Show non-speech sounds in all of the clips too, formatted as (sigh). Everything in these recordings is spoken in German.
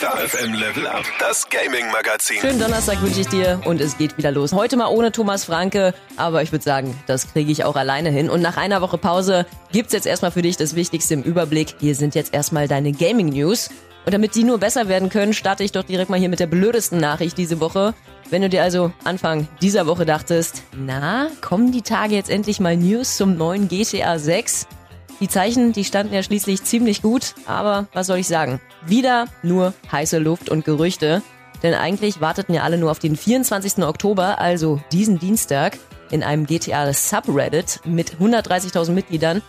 Star FM Level Up, das Gaming Magazin. Schönen Donnerstag wünsche ich dir und es geht wieder los. Heute mal ohne Thomas Franke, aber ich würde sagen, das kriege ich auch alleine hin. Und nach einer Woche Pause gibt's jetzt erstmal für dich das Wichtigste im Überblick. Hier sind jetzt erstmal deine Gaming News. Und damit die nur besser werden können, starte ich doch direkt mal hier mit der blödesten Nachricht diese Woche. Wenn du dir also Anfang dieser Woche dachtest, na, kommen die Tage jetzt endlich mal News zum neuen GTA 6? Die Zeichen, die standen ja schließlich ziemlich gut, aber was soll ich sagen? Wieder nur heiße Luft und Gerüchte. Denn eigentlich warteten ja alle nur auf den 24. Oktober, also diesen Dienstag, in einem GTA Subreddit mit 130.000 Mitgliedern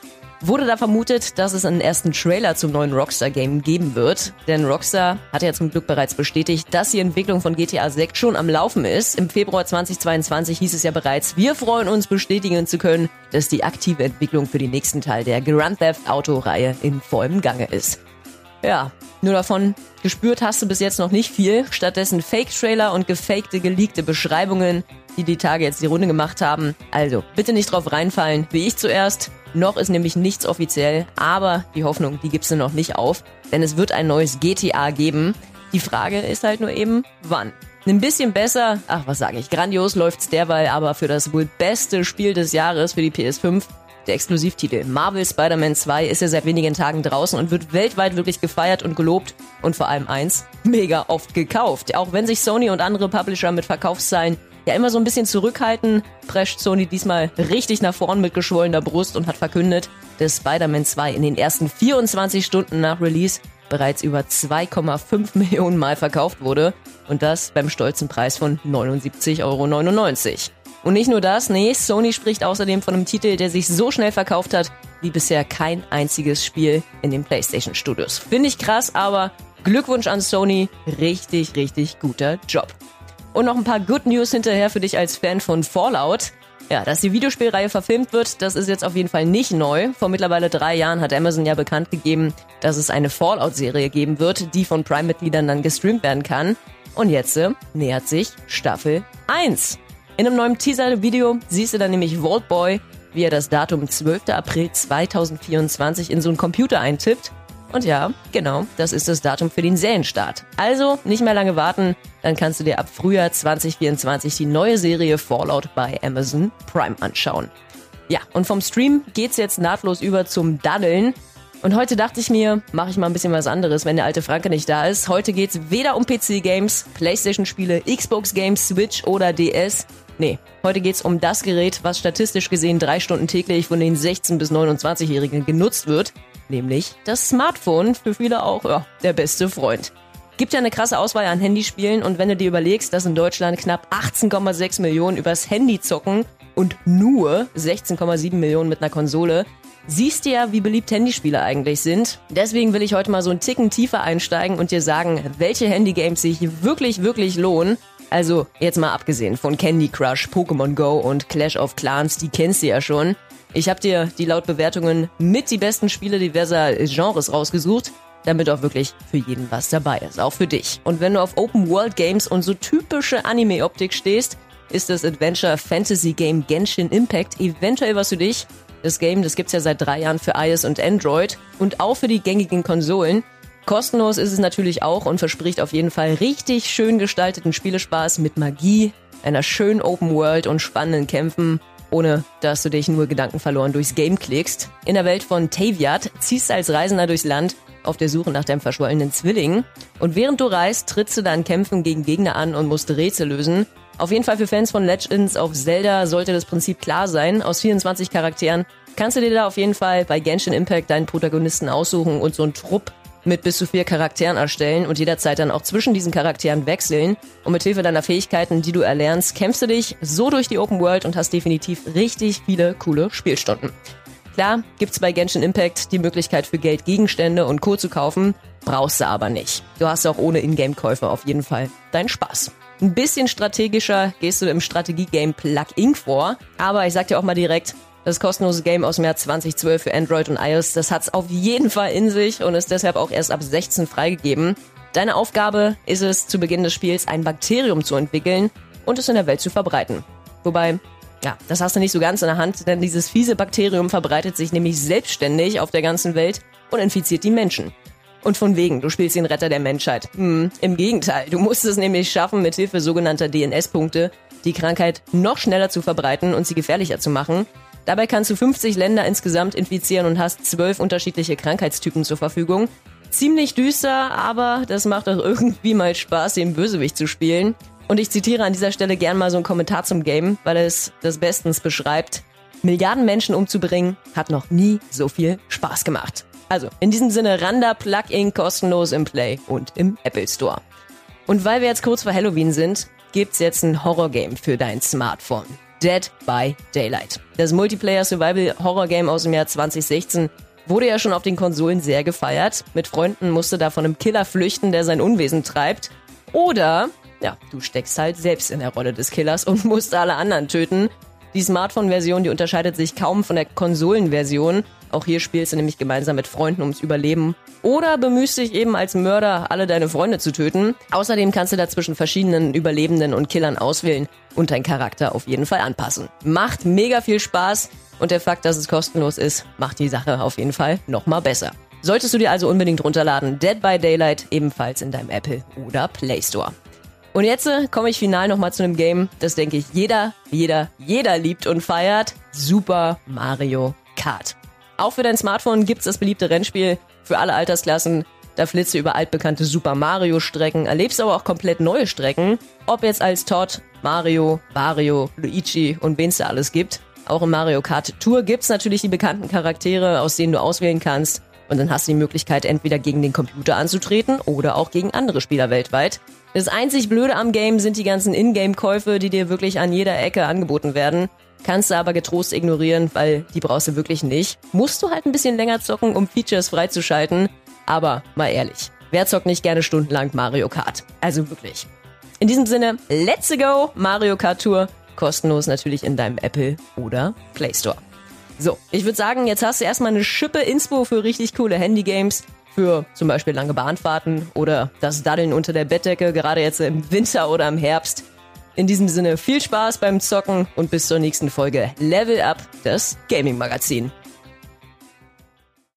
wurde da vermutet, dass es einen ersten Trailer zum neuen Rockstar-Game geben wird. Denn Rockstar hat ja zum Glück bereits bestätigt, dass die Entwicklung von GTA 6 schon am Laufen ist. Im Februar 2022 hieß es ja bereits, wir freuen uns bestätigen zu können, dass die aktive Entwicklung für den nächsten Teil der Grand Theft Auto-Reihe in vollem Gange ist. Ja, nur davon gespürt hast du bis jetzt noch nicht viel. Stattdessen Fake-Trailer und gefakte, geleakte Beschreibungen, die die Tage jetzt die Runde gemacht haben. Also, bitte nicht drauf reinfallen, wie ich zuerst. Noch ist nämlich nichts offiziell, aber die Hoffnung, die gibst du noch nicht auf, denn es wird ein neues GTA geben. Die Frage ist halt nur eben, wann. Ein bisschen besser, ach was sage ich, grandios läuft's derweil aber für das wohl beste Spiel des Jahres für die PS5. Der Exklusivtitel Marvel Spider-Man 2 ist ja seit wenigen Tagen draußen und wird weltweit wirklich gefeiert und gelobt und vor allem eins, mega oft gekauft. Auch wenn sich Sony und andere Publisher mit Verkaufszahlen ja immer so ein bisschen zurückhalten, prescht Sony diesmal richtig nach vorn mit geschwollener Brust und hat verkündet, dass Spider-Man 2 in den ersten 24 Stunden nach Release bereits über 2,5 Millionen Mal verkauft wurde und das beim stolzen Preis von 79,99 Euro. Und nicht nur das, nee, Sony spricht außerdem von einem Titel, der sich so schnell verkauft hat, wie bisher kein einziges Spiel in den PlayStation Studios. Finde ich krass, aber Glückwunsch an Sony, richtig, richtig guter Job. Und noch ein paar Good News hinterher für dich als Fan von Fallout. Ja, dass die Videospielreihe verfilmt wird, das ist jetzt auf jeden Fall nicht neu. Vor mittlerweile drei Jahren hat Amazon ja bekannt gegeben, dass es eine Fallout-Serie geben wird, die von Prime-Mitgliedern dann gestreamt werden kann. Und jetzt äh, nähert sich Staffel 1. In einem neuen Teaser-Video siehst du dann nämlich Vault Boy, wie er das Datum 12. April 2024 in so einen Computer eintippt und ja, genau, das ist das Datum für den Serienstart. Also nicht mehr lange warten, dann kannst du dir ab Frühjahr 2024 die neue Serie Fallout bei Amazon Prime anschauen. Ja, und vom Stream geht's jetzt nahtlos über zum Daddeln. Und heute dachte ich mir, mache ich mal ein bisschen was anderes, wenn der alte Franke nicht da ist. Heute geht's weder um PC-Games, Playstation-Spiele, Xbox-Games, Switch oder DS. Nee, heute geht's um das Gerät, was statistisch gesehen drei Stunden täglich von den 16- bis 29-Jährigen genutzt wird nämlich das Smartphone, für viele auch ja, der beste Freund. Gibt ja eine krasse Auswahl an Handyspielen und wenn du dir überlegst, dass in Deutschland knapp 18,6 Millionen übers Handy zocken und nur 16,7 Millionen mit einer Konsole, siehst du ja, wie beliebt Handyspiele eigentlich sind. Deswegen will ich heute mal so einen Ticken tiefer einsteigen und dir sagen, welche Handygames sich wirklich, wirklich lohnen. Also jetzt mal abgesehen von Candy Crush, Pokémon Go und Clash of Clans, die kennst du ja schon. Ich habe dir die laut Bewertungen mit die besten Spiele diverser Genres rausgesucht, damit auch wirklich für jeden was dabei ist, auch für dich. Und wenn du auf Open World Games und so typische Anime-Optik stehst, ist das Adventure Fantasy Game Genshin Impact eventuell was für dich. Das Game, das gibt's ja seit drei Jahren für iOS und Android und auch für die gängigen Konsolen. Kostenlos ist es natürlich auch und verspricht auf jeden Fall richtig schön gestalteten Spielespaß mit Magie, einer schönen Open World und spannenden Kämpfen ohne dass du dich nur Gedanken verloren durchs Game klickst. In der Welt von Taviat ziehst du als Reisender durchs Land auf der Suche nach deinem verschwollenen Zwilling. Und während du reist, trittst du dann Kämpfen gegen Gegner an und musst Rätsel lösen. Auf jeden Fall für Fans von Legends of Zelda sollte das Prinzip klar sein. Aus 24 Charakteren kannst du dir da auf jeden Fall bei Genshin Impact deinen Protagonisten aussuchen und so einen Trupp mit bis zu vier Charakteren erstellen und jederzeit dann auch zwischen diesen Charakteren wechseln. Und mit Hilfe deiner Fähigkeiten, die du erlernst, kämpfst du dich so durch die Open World und hast definitiv richtig viele coole Spielstunden. Klar, gibt's bei Genshin Impact die Möglichkeit für Geld Gegenstände und Co. zu kaufen, brauchst du aber nicht. Du hast auch ohne Ingame-Käufe auf jeden Fall deinen Spaß. Ein bisschen strategischer gehst du im Strategie-Game Plug Inc. vor, aber ich sag dir auch mal direkt, das kostenlose Game aus März 2012 für Android und iOS, das hat's auf jeden Fall in sich und ist deshalb auch erst ab 16 freigegeben. Deine Aufgabe ist es, zu Beginn des Spiels ein Bakterium zu entwickeln und es in der Welt zu verbreiten. Wobei, ja, das hast du nicht so ganz in der Hand, denn dieses fiese Bakterium verbreitet sich nämlich selbstständig auf der ganzen Welt und infiziert die Menschen. Und von wegen, du spielst den Retter der Menschheit. Hm, Im Gegenteil, du musst es nämlich schaffen, mit Hilfe sogenannter DNS-Punkte die Krankheit noch schneller zu verbreiten und sie gefährlicher zu machen. Dabei kannst du 50 Länder insgesamt infizieren und hast zwölf unterschiedliche Krankheitstypen zur Verfügung. Ziemlich düster, aber das macht doch irgendwie mal Spaß, den Bösewicht zu spielen. Und ich zitiere an dieser Stelle gern mal so einen Kommentar zum Game, weil es das bestens beschreibt. Milliarden Menschen umzubringen hat noch nie so viel Spaß gemacht. Also, in diesem Sinne, Randa Plugin kostenlos im Play und im Apple Store. Und weil wir jetzt kurz vor Halloween sind, gibt's jetzt ein Horror-Game für dein Smartphone. Dead by Daylight. Das Multiplayer-Survival-Horror-Game aus dem Jahr 2016 wurde ja schon auf den Konsolen sehr gefeiert. Mit Freunden musste da von einem Killer flüchten, der sein Unwesen treibt. Oder, ja, du steckst halt selbst in der Rolle des Killers und (laughs) musst alle anderen töten. Die Smartphone-Version, die unterscheidet sich kaum von der Konsolenversion. Auch hier spielst du nämlich gemeinsam mit Freunden ums Überleben. Oder bemühst dich eben als Mörder, alle deine Freunde zu töten. Außerdem kannst du da zwischen verschiedenen Überlebenden und Killern auswählen und deinen Charakter auf jeden Fall anpassen. Macht mega viel Spaß und der Fakt, dass es kostenlos ist, macht die Sache auf jeden Fall nochmal besser. Solltest du dir also unbedingt runterladen, Dead by Daylight ebenfalls in deinem Apple oder Play Store. Und jetzt äh, komme ich final nochmal zu einem Game, das denke ich jeder, jeder, jeder liebt und feiert. Super Mario Kart. Auch für dein Smartphone gibt's das beliebte Rennspiel für alle Altersklassen. Da flitzt du über altbekannte Super Mario Strecken, erlebst aber auch komplett neue Strecken. Ob jetzt als Todd, Mario, Wario, Luigi und wen es da alles gibt. Auch im Mario Kart Tour gibt's natürlich die bekannten Charaktere, aus denen du auswählen kannst. Und dann hast du die Möglichkeit, entweder gegen den Computer anzutreten oder auch gegen andere Spieler weltweit. Das einzig Blöde am Game sind die ganzen Ingame-Käufe, die dir wirklich an jeder Ecke angeboten werden. Kannst du aber getrost ignorieren, weil die brauchst du wirklich nicht. Musst du halt ein bisschen länger zocken, um Features freizuschalten. Aber mal ehrlich, wer zockt nicht gerne stundenlang Mario Kart? Also wirklich. In diesem Sinne, let's go Mario Kart Tour. Kostenlos natürlich in deinem Apple oder Play Store. So, ich würde sagen, jetzt hast du erstmal eine Schippe Inspo für richtig coole Handygames. Für zum Beispiel lange Bahnfahrten oder das Daddeln unter der Bettdecke, gerade jetzt im Winter oder im Herbst. In diesem Sinne viel Spaß beim Zocken und bis zur nächsten Folge Level Up, das Gaming Magazin.